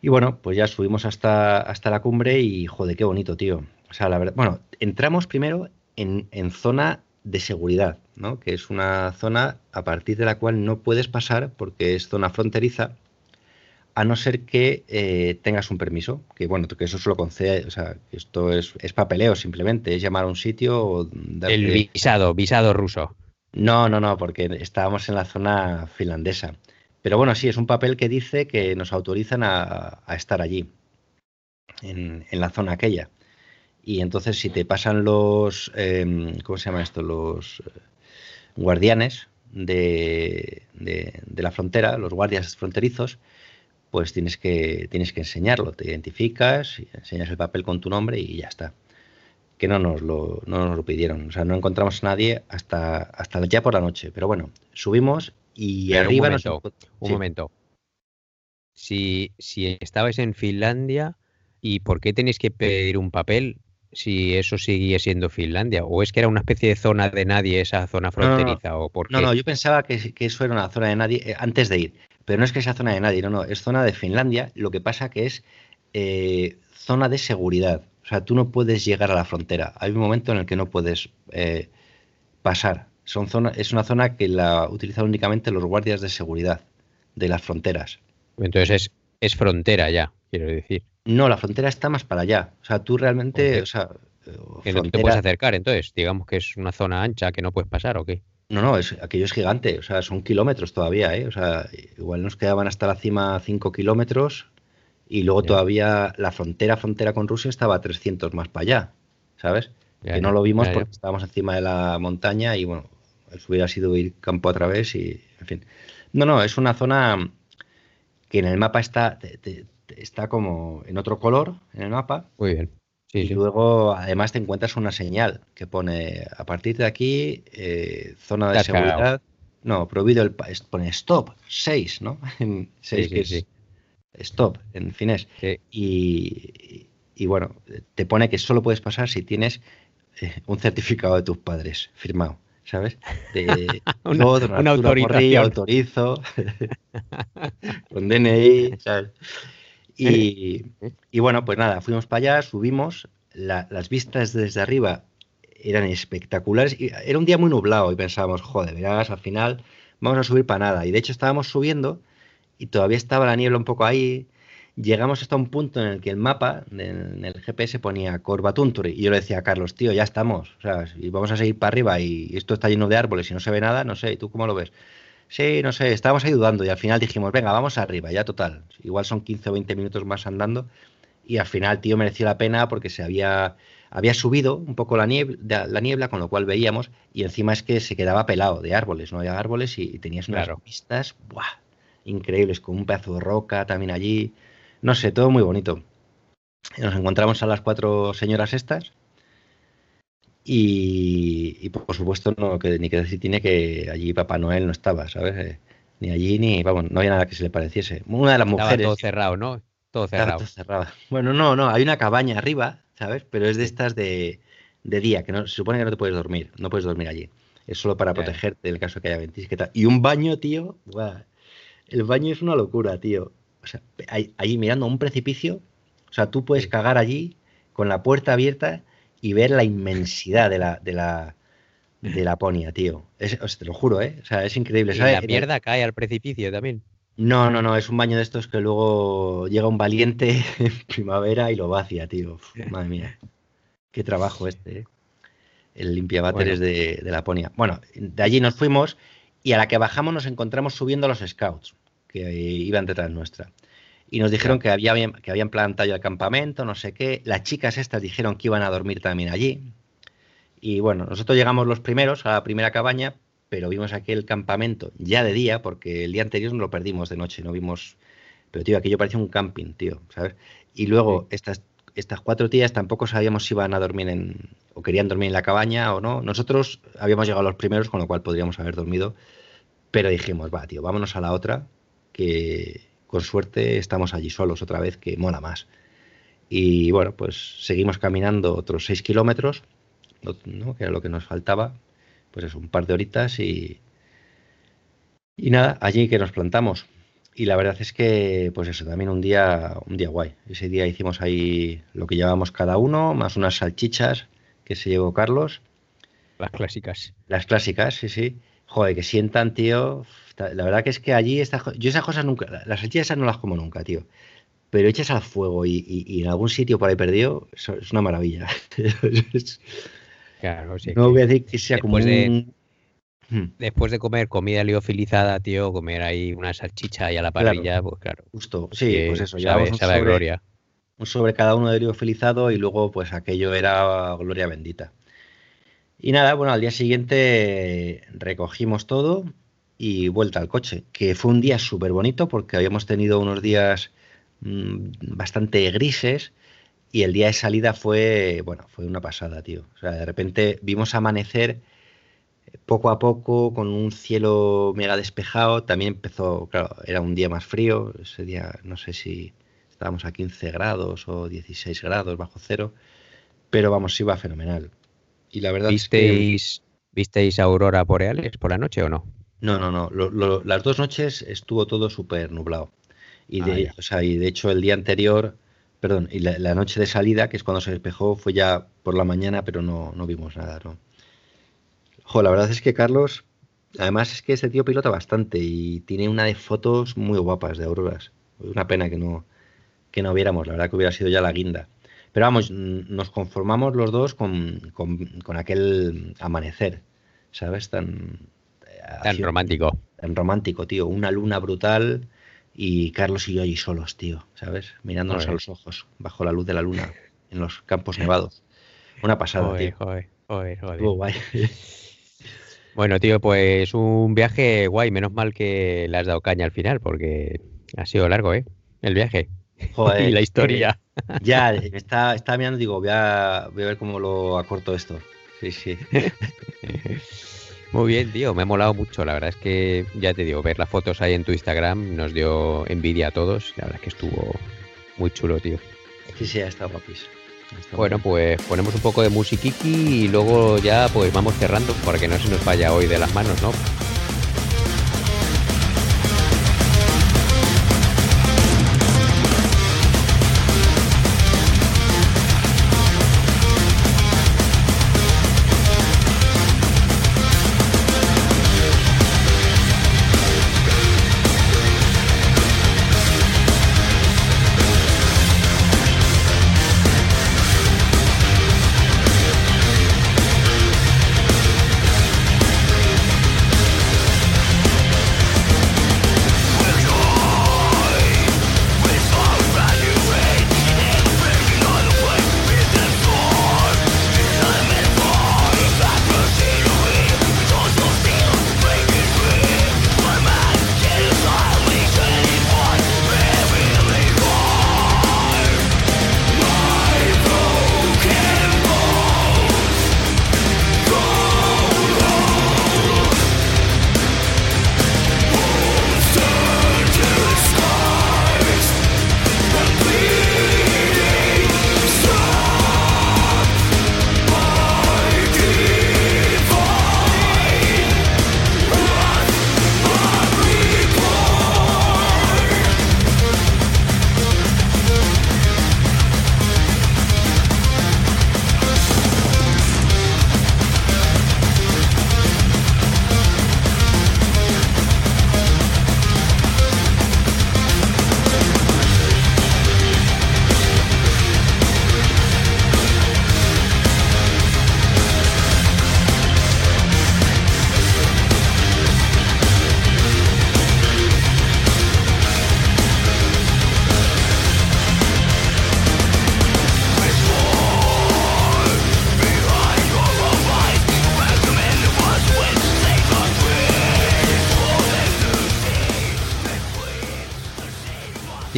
Speaker 1: y bueno, pues ya subimos hasta, hasta la cumbre y joder, qué bonito, tío. O sea, la verdad, bueno, entramos primero en, en zona de seguridad, ¿no? que es una zona a partir de la cual no puedes pasar porque es zona fronteriza, a no ser que eh, tengas un permiso, que bueno, que eso solo concede, o sea, esto es, papeleo simplemente, es llamar a un sitio o
Speaker 2: El visado, visado ruso.
Speaker 1: No, no, no, porque estábamos en la zona finlandesa. Pero bueno, sí, es un papel que dice que nos autorizan a, estar allí, en, en, la zona aquella. Y entonces si te pasan los, em, ¿cómo se llama esto? Los eh, guardianes de, la frontera, los guardias fronterizos, pues tienes que, tienes que enseñarlo. Te identificas, enseñas el papel con tu nombre y ya está. Que no nos lo, no nos lo pidieron. O sea, no encontramos a nadie hasta, hasta ya por la noche. Pero bueno, subimos y arriba
Speaker 2: un momento, Un momento. Si, si estabais en Finlandia, ¿y por qué tenéis que pedir un papel? Si eso seguía siendo Finlandia o es que era una especie de zona de nadie esa zona fronteriza
Speaker 1: no,
Speaker 2: o por
Speaker 1: No, no, yo pensaba que, eso era una zona de nadie eh, antes de ir, pero no es que sea zona de nadie, no, no, es zona de Finlandia, lo que pasa que es eh, zona de seguridad, o sea, tú no puedes llegar a la frontera, hay un momento en el que no puedes eh, pasar, Son zona, es una zona que la utilizan únicamente los guardias de seguridad de las fronteras.
Speaker 2: Entonces es, es frontera ya, quiero decir.
Speaker 1: No, la frontera está más para allá. O sea, tú realmente, o sea,
Speaker 2: que no te puedes acercar, entonces, digamos que es una zona ancha que no puedes pasar o qué.
Speaker 1: No, no, es, aquello es gigante, o sea, son kilómetros todavía, ¿eh? O sea, igual nos quedaban hasta la cima 5 kilómetros y luego todavía la frontera, frontera con Rusia estaba a 300 más para allá, ¿sabes? que no lo vimos porque estábamos encima de la montaña y bueno, eso hubiera sido ir campo a través y, en fin. No, no, es una zona que en el mapa está, está como en otro color en el mapa.
Speaker 2: Muy bien.
Speaker 1: y luego además te encuentras una señal que pone a partir de aquí eh, zona de seguridad. No, prohibido el pone stop 6, ¿no? 6 que es stop en finés. Y, y, bueno, te pone que solo puedes pasar si tienes eh, un certificado de tus padres firmado. ¿sabes? De
Speaker 2: una, autorización.
Speaker 1: autorizo, con DNI, ¿sabes? Y, bueno, pues nada, fuimos para allá, subimos, las vistas desde arriba eran espectaculares. Y era un día muy nublado y pensábamos, joder, verás, al final vamos a subir para nada. Y de hecho estábamos subiendo y todavía estaba la niebla un poco ahí. Llegamos hasta un punto en el que el mapa, en el GPS ponía Corbatunturi. Y yo le decía a Carlos, tío, ya estamos. O sea, y vamos a seguir para arriba y esto está lleno de árboles y no se ve nada, no sé, ¿y tú cómo lo ves? Sí, no sé, estábamos ayudando y al final dijimos, venga, vamos arriba, ya total. Igual son 15 o 20 minutos más andando y al final, tío, mereció la pena porque se había, había subido un poco la niebla, la niebla, con lo cual veíamos, y encima es que se quedaba pelado de árboles, no había árboles y, tenías unas vistas ¡buah! increíbles, con un pedazo de roca también allí. No sé, todo muy bonito. Nos encontramos a las cuatro señoras estas. Y, por supuesto, no, que, ni que decir tiene que allí Papá Noel no estaba, ¿sabes? Eh, ni allí ni, vamos, no había nada que se le pareciese. Una de las mujeres.
Speaker 2: todo cerrado, ¿no? Todo cerrado.
Speaker 1: Bueno, no, no, hay una cabaña arriba, ¿sabes? Pero es de estas de, día, que no, se supone que no te puedes dormir, no puedes dormir allí. Es solo para protegerte en el caso que haya ventisqueta. Y un baño, tío, el baño es una locura, tío. O sea, allí mirando un precipicio, o sea, tú puedes cagar allí con la puerta abierta y ver la inmensidad de la, de la, de la ponia, tío. te lo juro, ¿eh? O sea, es increíble.
Speaker 2: ¿Y la mierda cae al precipicio también.
Speaker 1: No, no, no, es un baño de estos que luego llega un valiente en primavera y lo vacia, tío. madre mía. Qué trabajo este, ¿eh? El limpiaváteres de, de, Laponia. Bueno, de allí nos fuimos y a la que bajamos nos encontramos subiendo a los scouts, que iban detrás nuestra. Y nos dijeron que, había, que habían plantado el campamento, no sé qué. Las chicas estas dijeron que iban a dormir también allí. Y bueno, nosotros llegamos los primeros a la primera cabaña, pero vimos aquel campamento ya de día, porque el día anterior nos lo perdimos de noche, no vimos... Pero, tío, aquello parecía un camping, tío, ¿sabes? Y luego estas, estas cuatro tías tampoco sabíamos si iban a dormir en... o querían dormir en la cabaña o no. Nosotros habíamos llegado los primeros, con lo cual podríamos haber dormido. Pero dijimos, va, tío, vámonos a la otra, que con suerte estamos allí solos otra vez, que mola más. Y bueno, pues seguimos caminando otros seis kilómetros, ¿no? que era lo que nos faltaba, pues es un par de horitas y, y nada, allí que nos plantamos. Y la verdad es que, pues eso, también un día, un día guay. Ese día hicimos ahí lo que llevábamos cada uno, más unas salchichas que se llevó Carlos.
Speaker 2: Las clásicas.
Speaker 1: Las clásicas, sí, sí. Joder, que sientan, tío. La verdad que es que allí, yo esas cosas nunca, las salchichas no las como nunca, tío. Pero hechas al fuego y, en algún sitio por ahí perdido, es una maravilla.
Speaker 2: Claro, sí.
Speaker 1: No voy a decir que sea
Speaker 2: como de, hmm. Después de comer comida liofilizada, tío, comer ahí una salchicha y a la parrilla, pues claro.
Speaker 1: Justo, sí, pues eso,
Speaker 2: ya un sobre, gloria.
Speaker 1: Un sobre cada uno de liofilizado y luego pues aquello era gloria bendita. Y nada, bueno, al día siguiente recogimos todo y vuelta al coche, que fue un día súper bonito porque habíamos tenido unos días mm, bastante grises y el día de salida fue, bueno, fue una pasada, tío. O sea, de repente vimos amanecer poco a poco con un cielo mega despejado. También empezó, claro, era un día más frío. Ese día, no sé si estábamos a 15 grados o 16 grados bajo cero. Pero vamos, iba fenomenal. Y la verdad
Speaker 2: ¿Visteis, es que... ¿Visteis aurora boreales por la noche o no?
Speaker 1: No, no, no. las dos noches estuvo todo súper nublado. Y de, ah, o sea, y de hecho el día anterior Perdón, y la, noche de salida, que es cuando se despejó, fue ya por la mañana, pero no, no vimos nada, ¿no? Jo, la verdad es que Carlos, además es que este tío pilota bastante y tiene una de fotos muy guapas de auroras. Una pena que no, que no viéramos, la verdad que hubiera sido ya la guinda. Pero vamos, nos conformamos los dos con, con, aquel amanecer, ¿sabes? Tan,
Speaker 2: tan romántico.
Speaker 1: Tan romántico, tío. Una luna brutal y Carlos y yo allí solos, tío, ¿sabes? Mirándonos a los ojos, bajo la luz de la luna, en los campos nevados. Una pasada, tío.
Speaker 2: Guay. Bueno, tío, pues un viaje guay. Menos mal que le has dado caña al final, porque ha sido largo, ¿eh? El viaje. y la historia.
Speaker 1: ya, está, está mirando, digo, voy a, voy a ver cómo lo acorto esto. Sí, sí.
Speaker 2: Muy bien, tío, me ha molado mucho. La verdad es que, ya te digo, ver las fotos ahí en tu Instagram nos dio envidia a todos. La verdad es que estuvo muy chulo, tío.
Speaker 1: Sí, sí, ha estado guapis.
Speaker 2: Bueno, pues ponemos un poco de musiquiki y luego ya pues vamos cerrando para que no se nos vaya hoy de las manos, ¿no?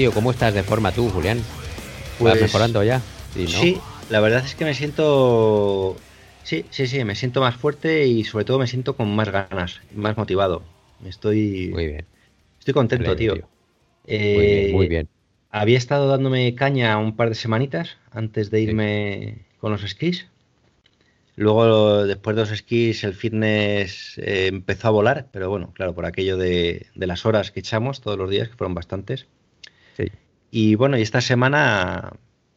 Speaker 2: Tío, ¿cómo estás de forma tú, Julián? ¿Vas pues mejorando ya?
Speaker 1: Sí, la verdad es que me siento. Sí, sí, sí, me siento más fuerte y sobre todo me siento con más ganas, más motivado. Estoy.
Speaker 2: Muy bien.
Speaker 1: Estoy contento, tío.
Speaker 2: Eh, muy, bien,
Speaker 1: Había estado dándome caña un par de semanitas antes de irme con los esquís. Luego, después de los esquís, el fitness eh, empezó a volar, pero bueno, claro, por aquello de, las horas que echamos todos los días, que fueron bastantes.
Speaker 2: Sí.
Speaker 1: Y bueno, y esta semana,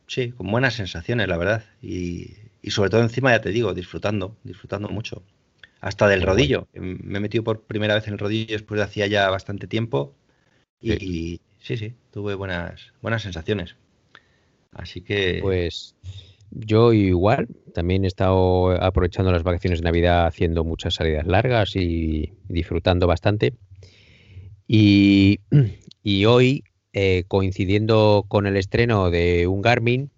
Speaker 1: sí, con buenas sensaciones, la verdad. Y, sobre todo encima, ya te digo, disfrutando, disfrutando mucho. Hasta del rodillo. Me he metido por primera vez en el rodillo después de hacía ya bastante tiempo. Y sí, sí, tuve buenas, buenas sensaciones. Así que.
Speaker 2: Pues yo igual, también he estado aprovechando las vacaciones de Navidad haciendo muchas salidas largas y disfrutando bastante. Y, hoy, eh, coincidiendo con el estreno de un Garmin,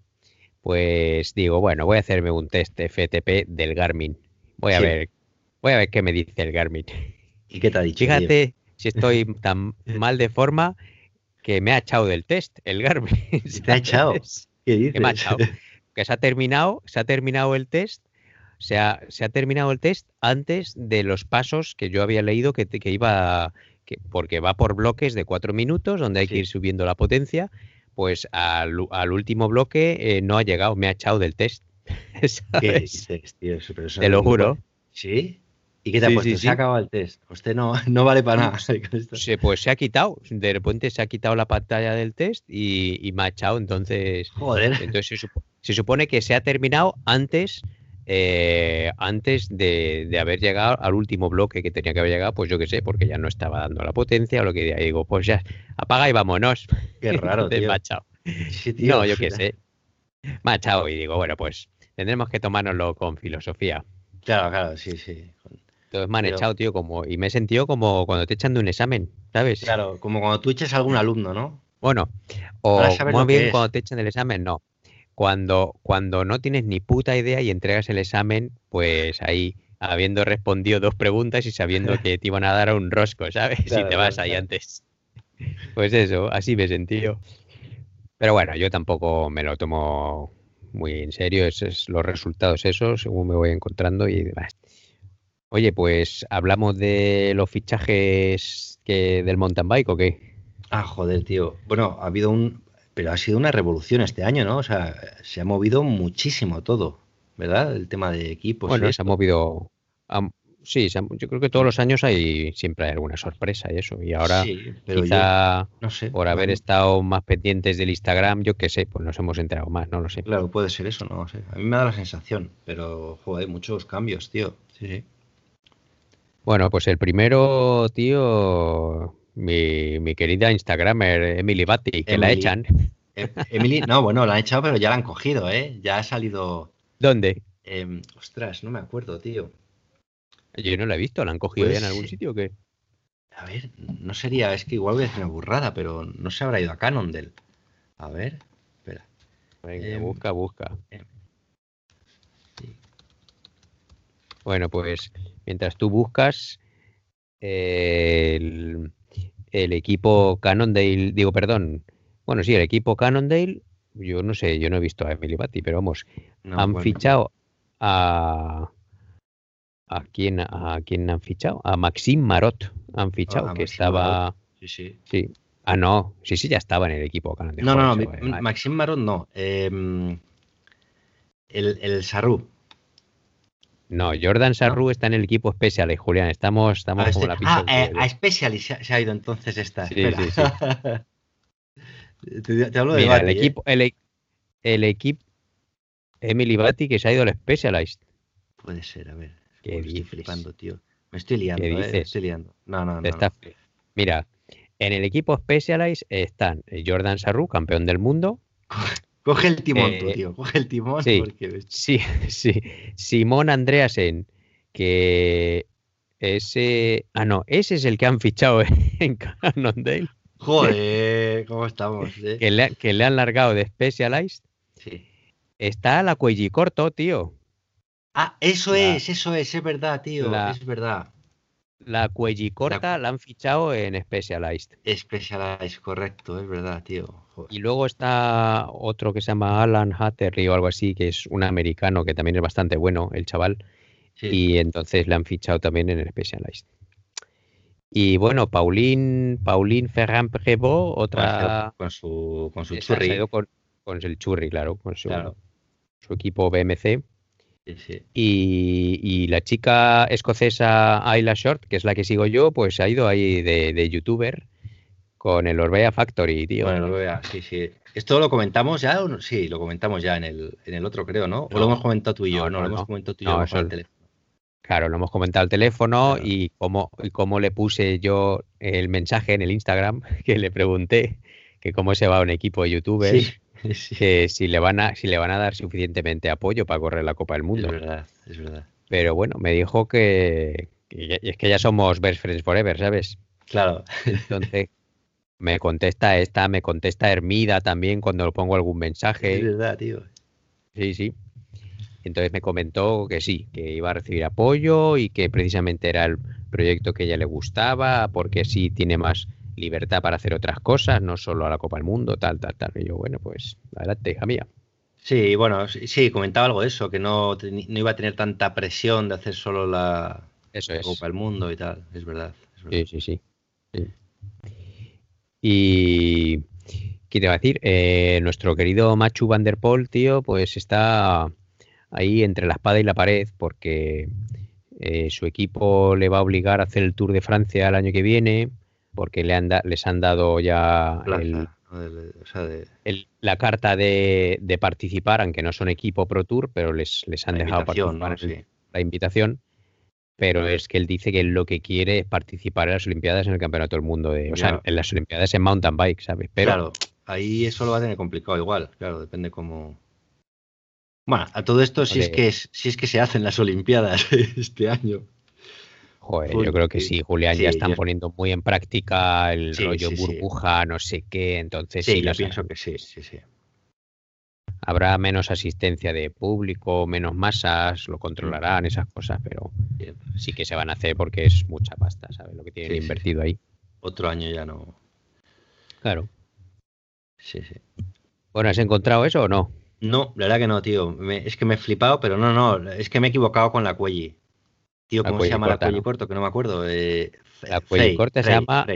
Speaker 2: pues digo, bueno, voy a hacerme un test FTP del Garmin. Voy a ver, voy a ver qué me dice el Garmin.
Speaker 1: ¿Y qué te ha dicho?
Speaker 2: Fíjate si estoy tan mal de forma que me ha echado del test el Garmin.
Speaker 1: ¿Te ha echado?
Speaker 2: ¿Qué dices? me ha echado que se ha terminado, se ha terminado el test, se ha, se ha terminado el test antes de los pasos que yo había leído que, que iba, que, porque va por bloques de cuatro minutos, donde hay que ir subiendo la potencia, pues al, último bloque eh, no ha llegado, me ha echado del test.
Speaker 1: ¿Qué dices, tío?
Speaker 2: Te lo juro.
Speaker 1: ¿Sí? ¿Y qué te ha puesto? se ha acabado el test. Usted no, no vale para nada.
Speaker 2: Sí, pues se ha quitado. De repente se ha quitado la pantalla del test y, y me ha echado. Entonces,
Speaker 1: Joder.
Speaker 2: Entonces se, se supone que se ha terminado antes, eh, antes de, haber llegado al último bloque que tenía que haber llegado, pues yo qué sé, porque ya no estaba dando la potencia o lo que digo, pues ya apaga y vámonos.
Speaker 1: Qué raro, tío.
Speaker 2: no, yo qué sé. Machado y digo, bueno, pues tendremos que tomárnoslo con filosofía.
Speaker 1: Claro, claro, sí, sí.
Speaker 2: Entonces me han echado, tío, como, y me he sentido como cuando te echan de un examen, ¿sabes?
Speaker 1: Claro, como cuando tú eches a algún alumno, ¿no?
Speaker 2: Bueno, o más bien cuando te echan del examen, no cuando, cuando no tienes ni puta idea y entregas el examen, pues ahí, habiendo respondido dos preguntas y sabiendo que te iban a dar un rosco, ¿sabes? si te vas ahí antes. Pues eso, así me sentí yo. Pero bueno, yo tampoco me lo tomo muy en serio, esos es los resultados esos, según me voy encontrando y demás. Oye, pues hablamos de los fichajes que del mountain bike o qué?
Speaker 1: Ah, joder, tío. Bueno, ha habido un, pero ha sido una revolución este año, ¿no? O sea, se ha movido muchísimo todo, ¿verdad? El tema de equipos.
Speaker 2: Bueno, se ha movido. sí, yo creo que todos los años hay siempre hay alguna sorpresa y eso. Y ahora, quizá no sé, por haber estado más pendientes del Instagram, yo qué sé, pues nos hemos enterado más, no lo sé.
Speaker 1: Claro, puede ser eso, no lo sé. A mí me da la sensación, pero, joder, muchos cambios, tío. Sí, sí.
Speaker 2: Bueno, pues el primero, tío, mi, mi querida Instagramer Emily Batty, que la echan.
Speaker 1: Em, Emily, no, bueno, la han echado, pero ya la han cogido, ¿eh? Ya ha salido.
Speaker 2: ¿Dónde?
Speaker 1: Em, ostras, no me acuerdo, tío.
Speaker 2: Yo no la he visto, ¿la han cogido ya en pues, algún sitio o qué?
Speaker 1: A ver, no sería, es que igual voy a hacer una burrada, pero no se habrá ido a Cannondale. A ver, espera.
Speaker 2: Venga, em, busca, busca. Bueno, pues mientras tú buscas, el, el equipo Cannondale, digo, perdón, bueno, sí, el equipo Cannondale, yo no sé, yo no he visto a Emily Batty, pero vamos, han fichado a... ¿A quién, ¿A quién han fichado? A Maxime Marot han fichado, ah, que estaba...
Speaker 1: Sí, sí.
Speaker 2: Sí. Ah, no, sí, sí, ya estaba en el equipo
Speaker 1: Cannondale. No, no, no, Maxime Marot no. Em, el, el Sarru.
Speaker 2: No, Jordan Sarru está en el equipo Special, Julián. Estamos, estamos como la
Speaker 1: pizza. Ah, eh, a Special se, ha ido entonces esta.
Speaker 2: Sí, sí, sí. te, hablo de Mira, el, equipo, ¿eh? el, equipo Emily Batty que se ha ido al Specialized.
Speaker 1: Puede ser, a ver. ¿Qué estoy flipando, tío. Me estoy liando, ¿Qué eh, estoy liando. No, no, no,
Speaker 2: Mira, en el equipo Specialized están Jordan Sarru, campeón del mundo.
Speaker 1: Coge el timón, tú, eh, tío. Coge el timón.
Speaker 2: Sí, porque... sí, sí. Simón Andreasen, que ese. Ah, no, ese es el que han fichado en Cannondale.
Speaker 1: Joder, ¿cómo estamos?
Speaker 2: Eh? Que, le, que, le, han largado de Specialized.
Speaker 1: Sí.
Speaker 2: Está a la corto, tío.
Speaker 1: Ah, eso es, eso es, es verdad, tío. es verdad.
Speaker 2: La cuellicorta la... han fichado en Specialized.
Speaker 1: Specialized, correcto, es verdad, tío.
Speaker 2: Y luego está otro que se llama Alan Hatterley o algo así, que es un americano que también es bastante bueno, el chaval. Y entonces le han fichado también en Specialized. Y bueno, Pauline, Pauline Ferrand Prévost, otra.
Speaker 1: Con su, con su churri.
Speaker 2: Con, con, el churri, claro, con su, su equipo BMC. Y, la chica escocesa Ayla Short, que es la que sigo yo, pues ha ido ahí de, youtuber con el Orbea Factory, tío.
Speaker 1: Bueno, Orbea, sí, sí. ¿Esto lo comentamos ya? Sí, lo comentamos ya en el, en el otro, creo, ¿no? ¿O lo hemos comentado tú y yo? No, lo hemos comentado tú y yo el teléfono.
Speaker 2: Claro, lo hemos comentado al teléfono y cómo, y cómo le puse yo el mensaje en el Instagram que le pregunté que cómo se va un equipo de youtubers. que si le van a si le van a dar suficientemente apoyo para correr la Copa del Mundo.
Speaker 1: Es verdad, es verdad.
Speaker 2: Pero bueno, me dijo que, es que ya somos best friends forever, ¿sabes?
Speaker 1: Claro.
Speaker 2: Entonces me contesta esta, me contesta Hermida también cuando le pongo algún mensaje.
Speaker 1: Es verdad, tío.
Speaker 2: Sí, sí. Entonces me comentó que sí, que iba a recibir apoyo y que precisamente era el proyecto que ella le gustaba, porque sí tiene más libertad para hacer otras cosas, no solo a la Copa del Mundo, tal, tal, tal. Y yo, bueno, pues adelante, hija mía.
Speaker 1: Sí, bueno, sí, comentaba algo de eso, que no, no iba a tener tanta presión de hacer solo la, Copa del Mundo y tal, es verdad,
Speaker 2: Sí, sí, sí. Y, ¿qué te va a decir? Eh, nuestro querido Machu Van der Poel, tío, pues está ahí entre la espada y la pared, porque eh, su equipo le va a obligar a hacer el Tour de Francia el año que viene porque le han les han dado ya la carta de, participar, aunque no son equipo Pro Tour, pero les, les han dejado participar la invitación. Pero es que él dice que lo que quiere es participar en las Olimpiadas en el Campeonato del Mundo, de, o sea, en las Olimpiadas en mountain bike, ¿sabes? Pero,
Speaker 1: claro, ahí eso lo va a tener complicado igual, claro, depende cómo. Bueno, a todo esto, si es que si es que se hacen las Olimpiadas este año.
Speaker 2: Joder, yo creo que sí, Julián, ya están poniendo muy en práctica el rollo burbuja, no sé qué, entonces
Speaker 1: sí. yo pienso que sí, sí, sí.
Speaker 2: Habrá menos asistencia de público, menos masas, lo controlarán, esas cosas, pero sí que se van a hacer porque es mucha pasta, ¿sabes? Lo que tienen invertido ahí.
Speaker 1: Otro año ya no.
Speaker 2: Claro.
Speaker 1: Sí, sí.
Speaker 2: Bueno, ¿has encontrado eso o no?
Speaker 1: No, la verdad que no, tío. es que me he flipado, pero no, no, es que me he equivocado con la cuelli. Tío, ¿cómo se llama la cuello corto? Que no me acuerdo. Eh,
Speaker 2: la cuello corta se llama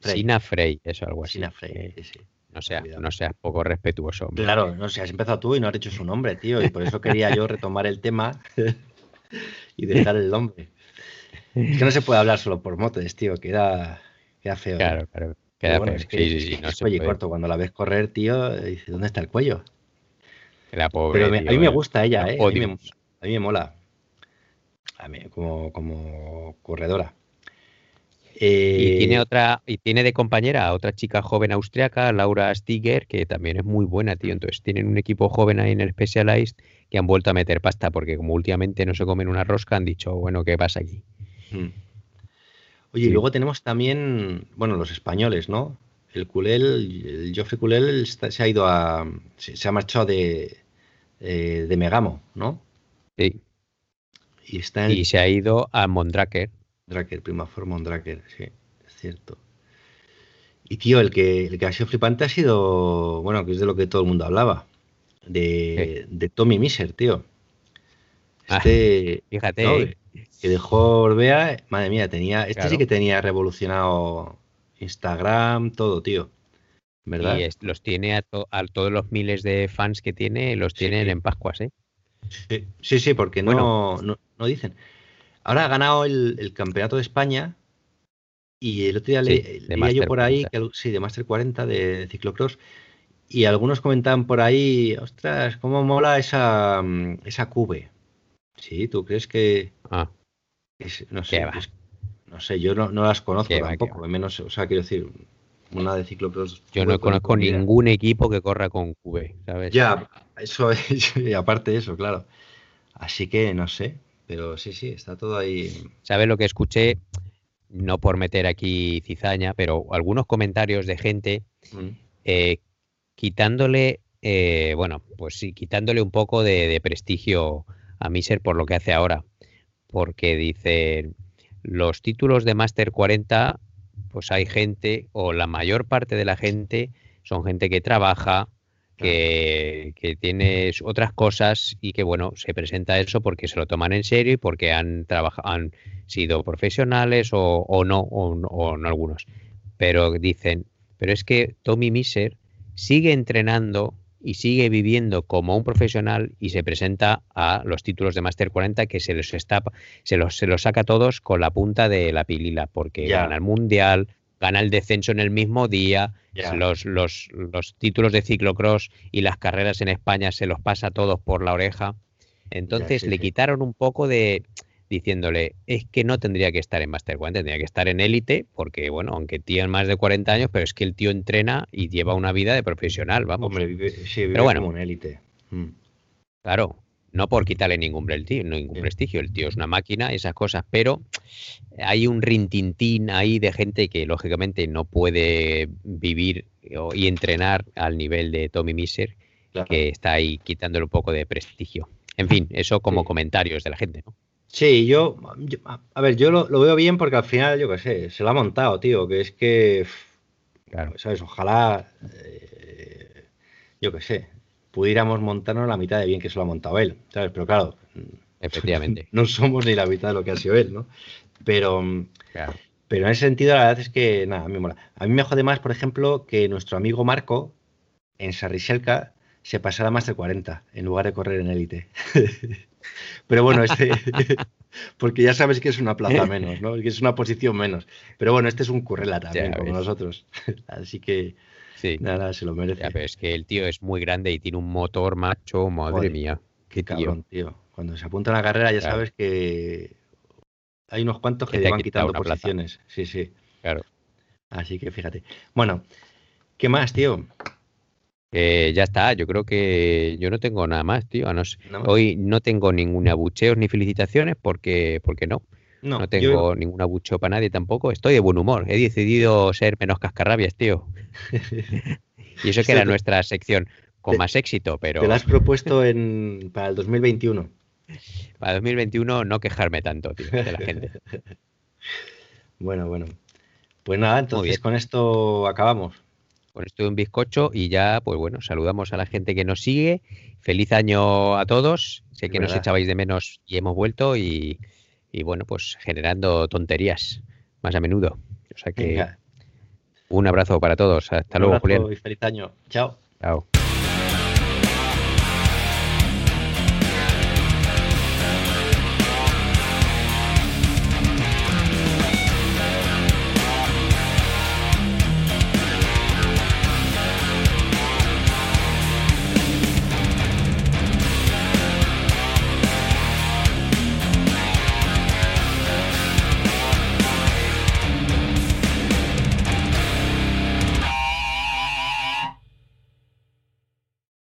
Speaker 2: Sina Frey, eso algo así.
Speaker 1: Sina Frey, sí.
Speaker 2: No seas, no seas poco respetuoso.
Speaker 1: Claro, no sé, has empezado tú y no has dicho su nombre, tío, y por eso quería yo retomar el tema y dejar el nombre. Es que no se puede hablar solo por motes, tío, queda, queda feo.
Speaker 2: Claro, claro. Queda feo. sí, sí, sí.
Speaker 1: No cuello corto, cuando la ves correr, tío, dice, ¿dónde está el cuello?
Speaker 2: La pobre,
Speaker 1: Pero a mí me gusta ella, ¿eh? a mí me mola como, como corredora.
Speaker 2: y tiene eh, otra, y tiene de compañera a otra chica joven austriaca, Laura Stiger, que también es muy buena, tío. Entonces tienen un equipo joven ahí en el Specialized que han vuelto a meter pasta, porque como últimamente no se comen una rosca, han dicho, bueno, ¿qué pasa aquí? Hmm.
Speaker 1: Oye, y luego tenemos también, bueno, los españoles, ¿no? El Culel, el Culel se ha ido a, se, ha marchado de, eh, de Megamo, ¿no?
Speaker 2: Sí. Y, se ha ido a Mondraker.
Speaker 1: Draker, Primafor Mondraker, sí, es cierto. Y tío, el que, el que ha sido flipante ha sido, bueno, que es de lo que todo el mundo hablaba, de, de Tommy Miser, tío.
Speaker 2: Ah, este, fíjate.
Speaker 1: Que dejó Orbea, madre mía, tenía, este sí que tenía revolucionado Instagram, todo, tío. ¿Verdad? Y
Speaker 2: los tiene a, todos los miles de fans que tiene, los tienen en Pascuas, ¿eh?
Speaker 1: Sí, sí, porque no, no, dicen. Ahora ha ganado el, campeonato de España y el otro día leía yo por ahí, que, sí, de Master 40 de ciclocross, y algunos comentaban por ahí, ostras, cómo mola esa, esa cube. Sí, ¿tú crees que...?
Speaker 2: Ah.
Speaker 1: no sé, no sé, yo no, las conozco tampoco, menos, o sea, quiero decir, una de ciclocross.
Speaker 2: Yo no conozco ningún equipo que corra con cube, ¿sabes?
Speaker 1: Ya, eso es, y aparte de eso, claro. Así que no sé, pero sí, sí, está todo ahí.
Speaker 2: ¿Sabes lo que escuché? No por meter aquí cizaña, pero algunos comentarios de gente mm. eh, quitándole, eh, bueno, pues sí, quitándole un poco de, prestigio a Miser por lo que hace ahora. Porque dice, los títulos de Master 40, pues hay gente, o la mayor parte de la gente, son gente que trabaja, que, que, tiene otras cosas y que, bueno, se presenta eso porque se lo toman en serio y porque han, trabajado, han sido profesionales o, no, o, no algunos. Pero dicen, pero es que Tommy Miser sigue entrenando y sigue viviendo como un profesional y se presenta a los títulos de Master 40 que se los está se los, se los saca todos con la punta de la pilila porque gana el mundial, gana el descenso en el mismo día, los, los, los, títulos de ciclocross y las carreras en España se los pasa todos por la oreja. Entonces le quitaron un poco de diciéndole, es que no tendría que estar en Master 40, tendría que estar en élite, porque bueno, aunque tiene más de 40 años, pero es que el tío entrena y lleva una vida de profesional, vamos.
Speaker 1: Hombre, vive, sí, vive pero bueno, como en élite. Mm.
Speaker 2: Claro, no por quitarle ningún, ningún prestigio, el tío es una máquina, esas cosas, pero hay un rintintín ahí de gente que lógicamente no puede vivir y entrenar al nivel de Tommy Miser, que está ahí quitándole un poco de prestigio. En fin, eso como comentarios de la gente, ¿no?
Speaker 1: Sí, yo, a ver, yo lo, veo bien porque al final, yo qué sé, se lo ha montado, tío, que es que, claro, ¿sabes? Ojalá, eh, yo qué sé, pudiéramos montarnos la mitad de bien que se lo ha montado él, ¿sabes? Pero claro,
Speaker 2: efectivamente,
Speaker 1: no somos ni la mitad de lo que ha sido él, ¿no? Pero, pero en ese sentido, la verdad es que, nada, a mí me mola. A mí me jode más, por ejemplo, que nuestro amigo Marco en Sarriselka se pasara más de 40 en lugar de correr en élite. Pero bueno, este, porque ya sabes que es una plaza menos, ¿no? Que es una posición menos. Pero bueno, este es un currela también, como nosotros. Así que nada, se lo merece.
Speaker 2: pero es que el tío es muy grande y tiene un motor macho, madre mía.
Speaker 1: Qué cabrón, tío. Cuando se apunta a la carrera ya sabes que hay unos cuantos que, te van quitando posiciones. Sí, sí.
Speaker 2: Claro.
Speaker 1: Así que fíjate. Bueno, ¿qué más, tío?
Speaker 2: Eh, ya está, yo creo que yo no tengo nada más, tío. Hoy no tengo ningún abucheo ni felicitaciones porque, porque no. No, tengo ningún abucheo para nadie tampoco. Estoy de buen humor. He decidido ser menos cascarrabias, tío. y eso que era nuestra sección con más éxito, pero.
Speaker 1: Te lo has propuesto en, para el 2021.
Speaker 2: Para el 2021 no quejarme tanto, tío, de la gente.
Speaker 1: bueno, bueno. Pues nada, entonces con esto acabamos
Speaker 2: con esto de un bizcocho y ya, pues bueno, saludamos a la gente que nos sigue. Feliz año a todos. Sé que nos echabais de menos y hemos vuelto y, bueno, pues generando tonterías más a menudo. O sea que un abrazo para todos. Hasta luego, Julián.
Speaker 1: feliz año. Chao.
Speaker 2: Chao.